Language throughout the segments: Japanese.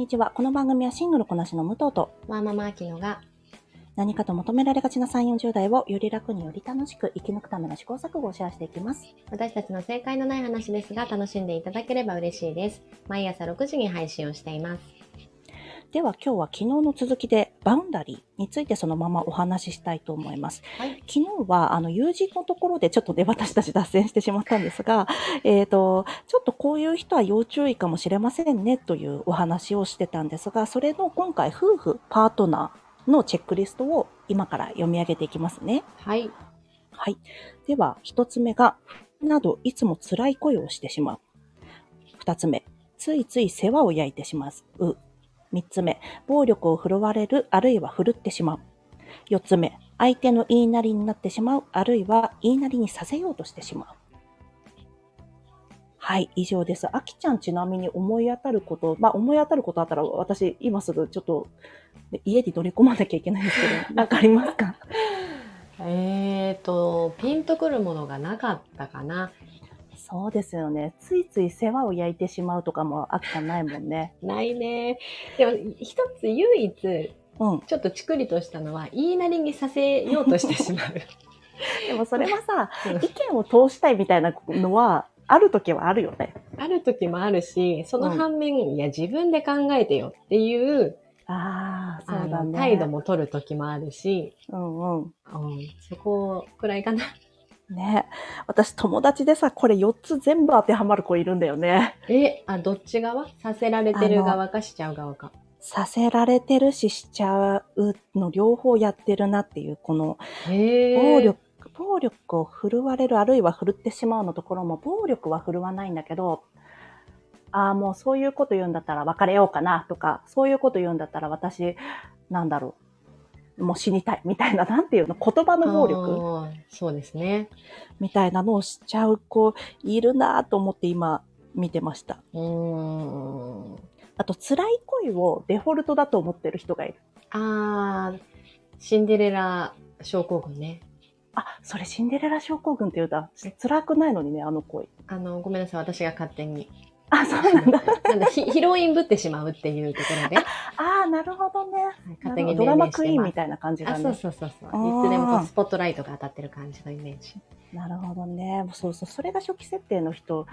にちは。この番組はシングルこなしの武藤とワーママアキノが何かと求められがちな3、40代をより楽により楽しく生き抜くための試行錯誤をシェアしていきます。私たちの正解のない話ですが楽しんでいただければ嬉しいです。毎朝6時に配信をしています。では今日は昨日の続きでバウンダリーについてそのままお話ししたいと思います。はい。昨日はあの友人のところでちょっとね私たち脱線してしまったんですが、えっ、と、ちょっとこういう人は要注意かもしれませんねというお話をしてたんですが、それの今回夫婦、パートナーのチェックリストを今から読み上げていきますね。はい。はい。では、一つ目が、などいつも辛い声をしてしまう。二つ目、ついつい世話を焼いてしまう。三つ目、暴力を振るわれる、あるいは振るってしまう。四つ目、相手の言いなりになってしまう、あるいは言いなりにさせようとしてしまう。はい、以上です。あきちゃんちなみに思い当たること、まあ思い当たることあったら私今すぐちょっとね家に取り込まなきゃいけないんですけど、なんかありますか？えーと、ピンとくるものがなかったかな。そうですよね。ついつい世話を焼いてしまうとかもあきちゃんないもんね。ないね。でも、一つ唯一、うん。ちょっとチクリとしたのは、言いなりにさせようとしてしまう。でもそれはさ、うん意見を通したいみたいなのは、ある時はあるよね。ある時もあるし、その反面、いや、自分で考えてよっていう、ああ、そあうだね。の態度。も取る時もあるし、うんうん。うん、そこくらいかな。ね。私友達でさ、これ4つ全部当てはまる子いるんだよね。え、あ、どっち側？させられてる側かしちゃう側か。させられてるししちゃうの両方やってるなっていう、このへ暴力、暴力を振るわれる、あるいは振るってしまうのところも、暴力は振るわないんだけど、ああ、もうそういうこと言うんだったら別れようかなとか、そういうこと言うんだったら私、なんだろう、もう死にたいみたいな、なんていうの、言葉の暴力そうですね。みたいなのをしちゃう子いるなと思って今見てました。うーん。あと、辛い恋をデフォルトだと思ってる人がいる。あー、シンデレラ症候群ね。あ、それシンデレラ症候群って言うんだ。辛くないのにね、あの恋。あの、ごめんなさい、私が勝手に。あ、そうなんだ。なんだヒ、ヒロインぶってしまうっていうところで、ああ、なるほどね。勝手にドラマクイーンみたいな感じだあ、ね。そうそうそうそう。いつでもスポットライトが当たってる感じのイメージ。なるほどね。そうそう。それが初期設定の人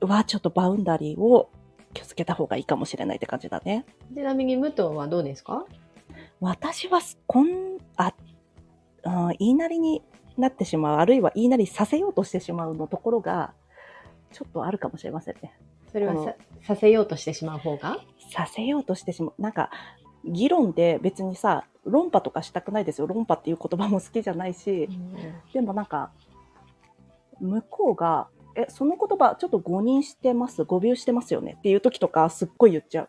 は、ちょっとバウンダリーを気をつけた方がいいかもしれないって感じだね。ちなみに武藤はどうですか？私は、こん、あ、うん言いなりになってしまう、あるいは言いなりさせようとしてしまうのところが、ちょっとあるかもしれませんね。それはささせようとしてしまう方が？させようとしてしまう。なんか、議論で別にさ、論破とかしたくないですよ。論破っていう言葉も好きじゃないし、でもなんか、向こうが、え、その言葉ちょっと誤認してます、誤謬してますよねっていう時とかすっごい言っちゃう。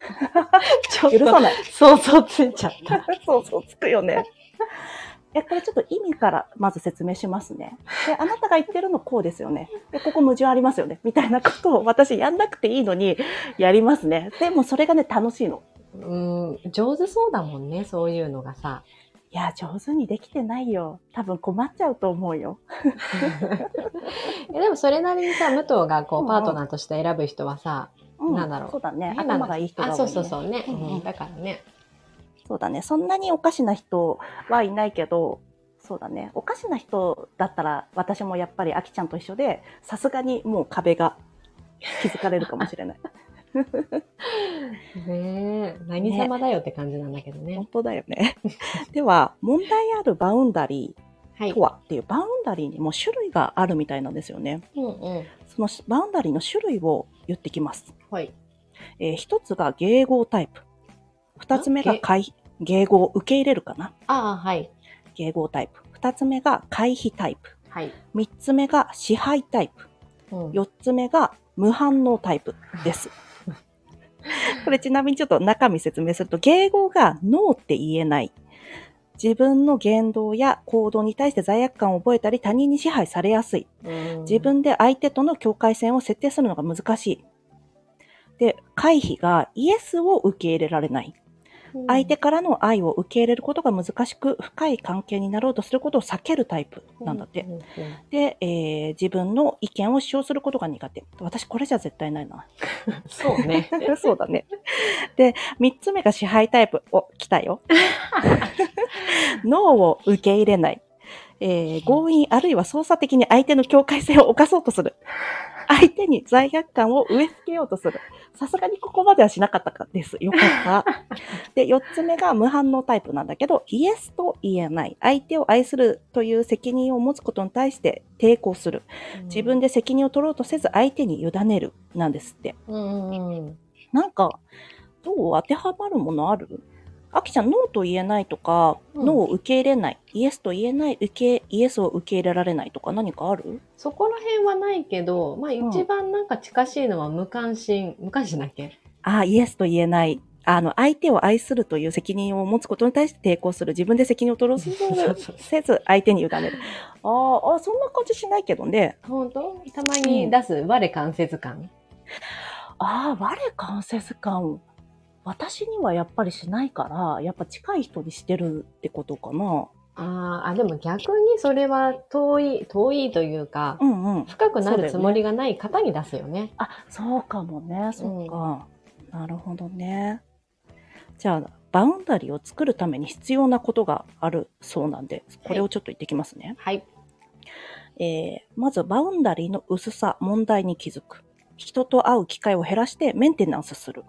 ちょっ許さない。想像ついちゃった。そうそう、つくよね。え、これちょっと意味からまず説明しますね。で、あなたが言ってるのこうですよね。で、ここ矛盾ありますよね。みたいなことを私やんなくていいのにやりますね。でもそれがね、楽しいの。うん、上手そうだもんね、そういうのがさ。いや、上手にできてないよ。多分困っちゃうと思うよ。えでもそれなりにさ、武藤がこうパートナーとして選ぶ人はさ、うん、なんだろうそうだね。頭がいい人が多い、あ、ね。そうそうそうね。うんだからね。そうだね。そんなにおかしな人はいないけど、そうだね。おかしな人だったら、私もやっぱりあきちゃんと一緒で、さすがにもう壁が築かれるかもしれない。ねえ、何様だよって感じなんだけどね本。当だよね。では、問題あるバウンダリはいーと。はっていう、バウンダリーにも種類があるみたいなんですよね。うんうん。そのバウンダリーの種類を言ってきます。はい。えー一つが迎合タイプ。二つ目が回迎合、受け入れるかな？ああ、はい。迎合タイプ。二つ目が回避タイプ。はい。三つ目が支配タイプ。うん四つ目が無反応タイプです。これちなみにちょっと中身説明すると、迎合がノーって言えない。自分の言動や行動に対して罪悪感を覚えたり他人に支配されやすい。うん自分で相手との境界線を設定するのが難しい。で、回避がイエスを受け入れられない。相手からの愛を受け入れることが難しく、深い関係になろうとすることを避けるタイプなんだって。で、えー自分の意見を主張することが苦手。私これじゃ絶対ないな。そうね。そうだね。で、三つ目が支配タイプ。お、来たよ。脳を受け入れない。えー強引あるいは操作的に相手の境界線を犯そうとする。相手に罪悪感を植え付けようとする。さすがにここまではしなかったかです。よかった。で、四つ目が無反応タイプなんだけど、イエスと言えない。相手を愛するという責任を持つことに対して抵抗する。自分で責任を取ろうとせず相手に委ねる。なんですって。うん。なんか、どう？当てはまるものある？あきちゃん、ノーと言えないとか、うんノーを受け入れない、イエスと言えない、受け、イエスを受け入れられないとか何かある？そこら辺はないけど、まあん一番なんか近しいのは無関心、無関心だっけ？あ、イエスと言えない。あの、相手を愛するという責任を持つことに対して抵抗する。自分で責任を取ろうとそうそうせず、相手に委ねる。あーあ、そんな感じしないけどね。本当？たまに出す我関節感？ああ、我関節感。私にはやっぱりしないから、やっぱ近い人にしてるってことかな。あーあ、でも逆にそれは遠い、遠いというか、うんうん。深くなるつもりがない方に出すよね。あ、そうかもね。そっか。なるほどね。じゃあ、バウンダリーを作るために必要なことがあるそうなんで、これをちょっと言ってきますね。はい。えー、まず、バウンダリーの薄さ、問題に気づく。人と会う機会を減らしてメンテナンスする。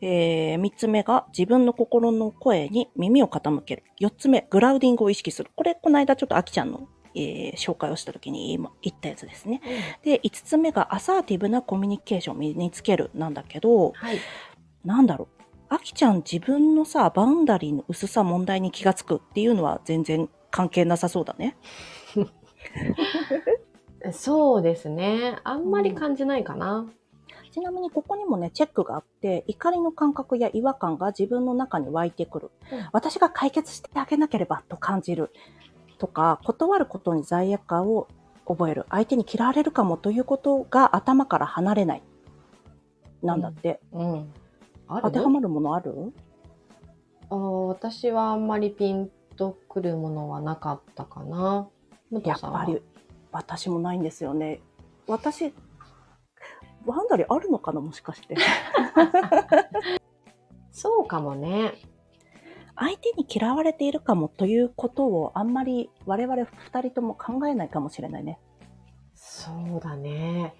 えー、三つ目が自分の心の声に耳を傾ける。四つ目、グラウディングを意識する。これ、この間ちょっとあきちゃんの、えー紹介をした時に今言ったやつですね。で、5つ目がアサーティブなコミュニケーションを身につけるなんだけど、はい。なんだろう。あきちゃん自分のさ、バウンダリーの薄さ問題に気がつくっていうのは全然関係なさそうだね。そうですね。あんまり感じないかな。ちなみにここにもね、チェックがあって、怒りの感覚や違和感が自分の中に湧いてくる。うん私が解決してあげなければと感じる。とか、断ることに罪悪感を覚える。相手に嫌われるかもということが頭から離れない。なんだって。うん。ある？当てはまるものある？あー私はあんまりピンとくるものはなかったかな。武やっぱり、私もないんですよね。私、バウンダリーあるのかなもしかして。そうかもね。相手に嫌われているかもということをあんまり我々二人とも考えないかもしれないね。そうだね。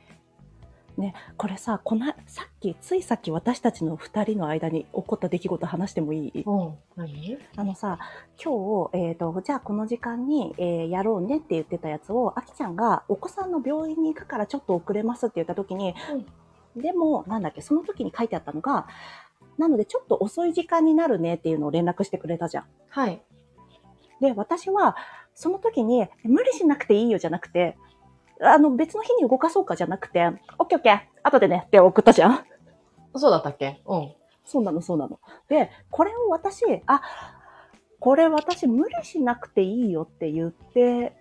ね、これさ、この、さっき、ついさっき私たちの二人の間に起こった出来事話してもいい？うん。何？あのさ、今日、えっ、と、じゃあこの時間に、えーやろうねって言ってたやつを、あきちゃんがお子さんの病院に行くからちょっと遅れますって言った時に、でも、なんだっけ、その時に書いてあったのが、なのでちょっと遅い時間になるねっていうのを連絡してくれたじゃん。はい。で、私は、その時に、無理しなくていいよじゃなくて、あの、別の日に動かそうかじゃなくて、オッケーオッケー、後でねって送ったじゃん。そうだったっけ？うん。そうなの、そうなの。で、これを私、あ、これ私無理しなくていいよって言って、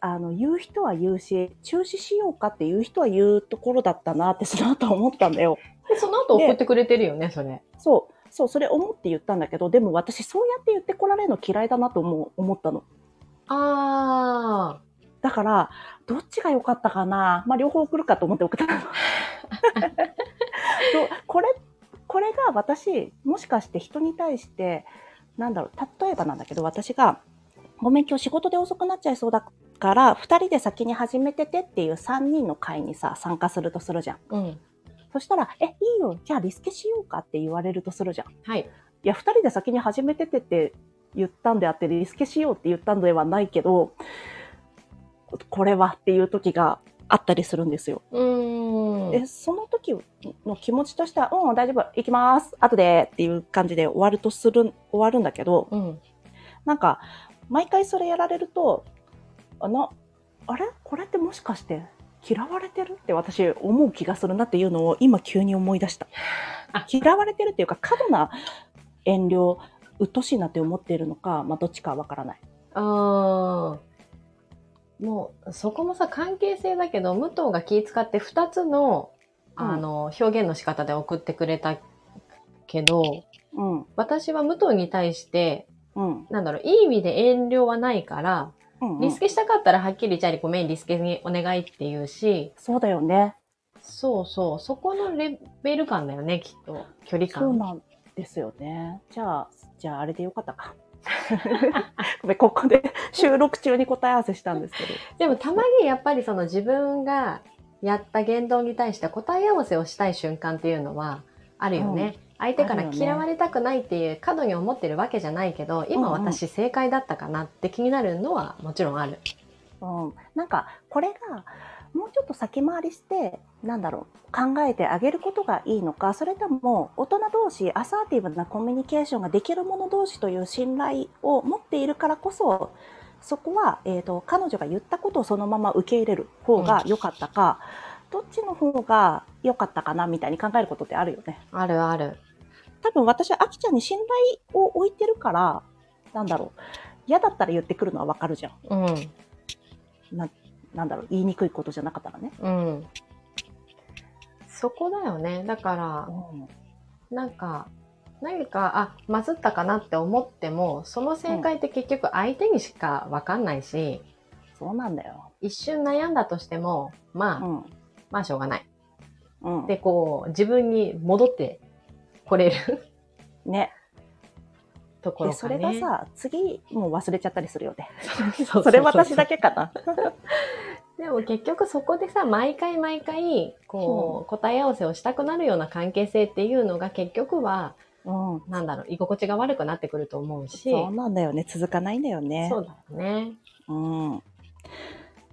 あの、言う人は言うし、中止しようかって言う人は言うところだったなってその後思ったんだよ。で、その後送ってくれてるよね、それ。そう、そう、それ思って言ったんだけど、でも私そうやって言ってこられるの嫌いだなと思う思ったの。あだから、どっちが良かったかな？まあ、両方送るかと思って送ったの。これ、これが私、もしかして人に対して、なんだろう、例えばなんだけど、私が、ごめん、今日仕事で遅くなっちゃいそうだから、二人で先に始めててっていう三人の会にさ、参加するとするじゃん。ー。うん。そしたら、え、いいよ、じゃあリスケしようかって言われるとするじゃん。いはい。や、二人で先に始めててって言ったんであって、リスケしようって言ったのではないけど、これはっていう時があったりするんですよ。で、その時の気持ちとしては、うん、大丈夫、行きます、後でっていう感じで終わるとする、終わるんだけど、うん。なんか、毎回それやられると、あの、あれ？これってもしかして嫌われてるって私思う気がするなっていうのを今急に思い出したあ。嫌われてるっていうか過度な遠慮、鬱陶しいなって思っているのか、まあどっちかはわからない。あーもう、そこもさ、関係性だけど、武藤が気使って2つの、うんあの、表現の仕方で送ってくれたけど、うん。私は武藤に対して、うん。なんだろう、いい意味で遠慮はないから、うん。リスケしたかったらはっきりじゃあごめん、リスケにお願いって言うし、そうだよね。そうそう、そこのレベル感だよね、きっと。距離感。そうなんですよね。じゃあ、じゃああれでよかったか。ここで収録中に答え合わせしたんですけど。でもたまにやっぱりその自分がやった言動に対して答え合わせをしたい瞬間っていうのはあるよね。相手から嫌われたくないっていう過度に思ってるわけじゃないけど、今うんうん私正解だったかなって気になるのはもちろんある。うん、なんかこれがもうちょっと先回りしてなんだろう考えてあげることがいいのかそれとも大人同士アサーティブなコミュニケーションができる者同士という信頼を持っているからこそそこは、えー、と彼女が言ったことをそのまま受け入れる方が良かったか、どっちの方が良かったかなみたいに考えることってあるよね。あるある。多分私はあきちゃんに信頼を置いてるからなんだろう嫌だったら言ってくるのはわかるじゃん。うん。なんだろう言いにくいことじゃなかったらね。うん。そこだよね。だから、うんなんか、何か、あ、まずったかなって思っても、その正解って結局相手にしかわかんないし、そうなんだよ。一瞬悩んだとしても、まあ、うん。まあしょうがない。うん。で、こう、自分に戻ってこれるね。で、ところかそれがね。さ、次もう忘れちゃったりするよね。それ私だけかな。でも結局そこでさ、毎回毎回、こう、答え合わせをしたくなるような関係性っていうのが結局は、うん。なんだろう、居心地が悪くなってくると思うし、そうなんだよね。続かないんだよね。そうだよね。うん。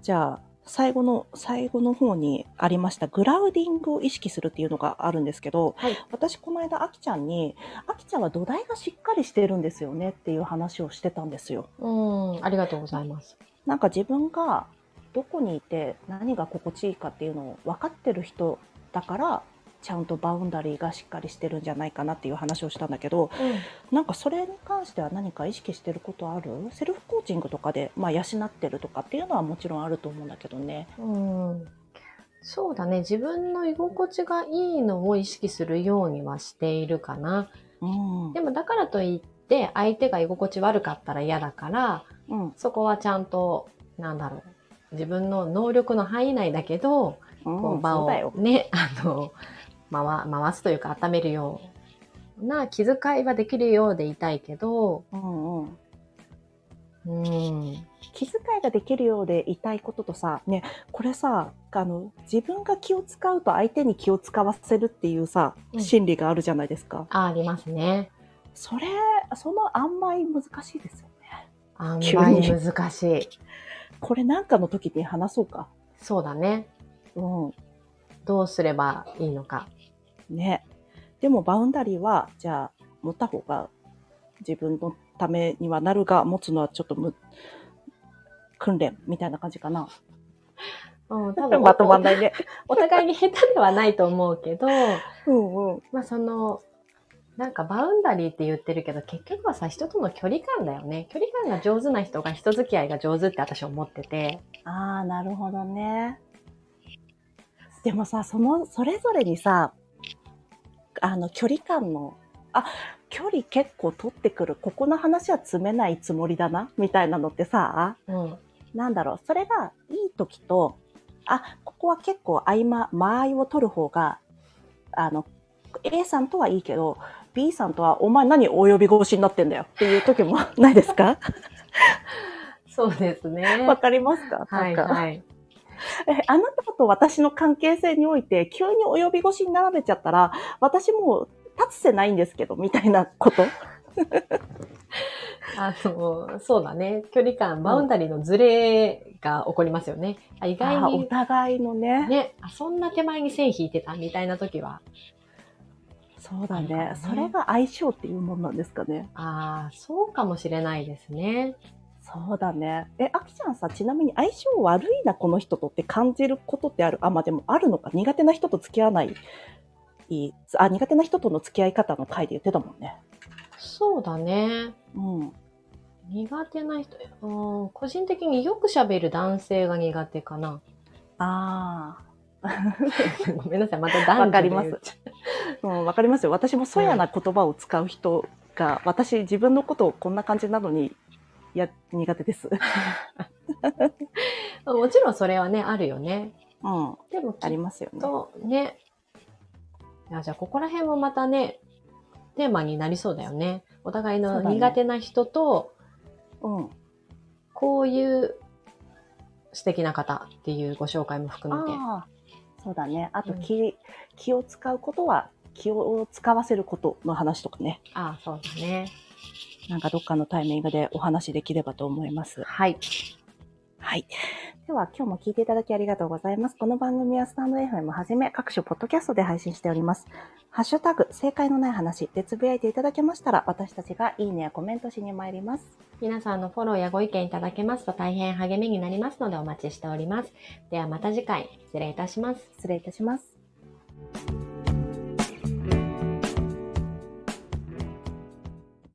じゃあ、最後の、最後の方にありました、グラウディングを意識するっていうのがあるんですけど、はい。私この間、あきちゃんに、あきちゃんは土台がしっかりしてるんですよねっていう話をしてたんですよ。うん、ありがとうございます。なんか自分がどこにいて何が心地いいかっていうのを分かってる人だからちゃんとバウンダリーがしっかりしてるんじゃないかなっていう話をしたんだけどなんかそれに関しては何か意識してることある？セルフコーチングとかで、まあ、養ってるとかっていうのはもちろんあると思うんだけどね。うん。そうだね。自分の居心地がいいのを意識するようにはしているかな。うんでもだからといって、相手が居心地悪かったら嫌だから、うんそこはちゃんと、なんだろう。自分の能力の範囲内だけど、うんこう場を。ね、あの、回回すというか温めるような気遣いはできるようでいたいけど、うんうんうん。気遣いができるようでいたいこととさ、ね、これさ、あの、自分が気を使うと相手に気を使わせるっていうさ、うん心理があるじゃないですか。あありますね。それ、その塩梅難しいですよね。あん急まりに難しい。これなんかの時に話そうか。そうだね。うん。どうすればいいのか。ね。でもバウンダリーは、じゃあ、持った方が自分のためにはなるが、持つのはちょっとむ、訓練みたいな感じかな。うん、多分 まとまんないね。お互いに下手ではないと思うけど、うんうん。まあその、なんかバウンダリーって言ってるけど、結局はさ、人との距離感だよね。距離感が上手な人が人付き合いが上手って私思ってて。ああ、なるほどね。でもさ、その、それぞれにさ、あの、距離感の、あ、距離結構取ってくる。ここの話は詰めないつもりだな、みたいなのってさ、うん。なんだろう、それがいい時と、あ、ここは結構合間、間合いを取る方が、あの、A さんとはいいけど、B さんとは、お前何お呼び越しになってんだよっていう時もないですか？そうですね。わかりますか？はいはい。え、あなたと私の関係性において、急にお呼び越しに並べちゃったら、私もう立つせないんですけど、みたいなこと？あの、そうだね。距離感、バウンダリーのズレが起こりますよね。あ意外あーおに、互いのね。ね、あそんな手前に線引いてたみたいな時は、そうだねね。それが相性っていうもんなんですかね。ああ、そうかもしれないですね。そうだね。え、あきちゃんさ、ちなみに相性悪いな、この人とって感じることってある？あ、まあ、でもあるのか。苦手な人と付き合わない？いい？あ、苦手な人との付き合い方の回で言ってたもんね。そうだね。うん。苦手な人、うん、個人的によく喋る男性が苦手かな。あ ごめんなさい、またあ。男女でわかります。うん、わかりますよ。私もそやな言葉を使う人が、私自分のことをこんな感じなのに、いや、苦手です。もちろんそれはね、あるよね。うん、でもありますよね。とね、いやじゃあここら辺もまたね、テーマになりそうだよね。お互いの苦手な人と、うん。こういう素敵な方っていうご紹介も含めて。ああ、そうだね。あとうん気、気を使うことは、気を使わせることの話とかね。ああ、そうだね。なんかどっかのタイミングでお話できればと思います。はい。はい。では、今日も聞いていただきありがとうございます。この番組はスタンド FM はじめ各種ポッドキャストで配信しております。ハッシュタグ、正解のない話でつぶやいていただけましたら、私たちがいいねやコメントしに参ります。皆さんのフォローやご意見いただけますと大変励みになりますのでお待ちしております。ではまた次回、失礼いたします。失礼いたします。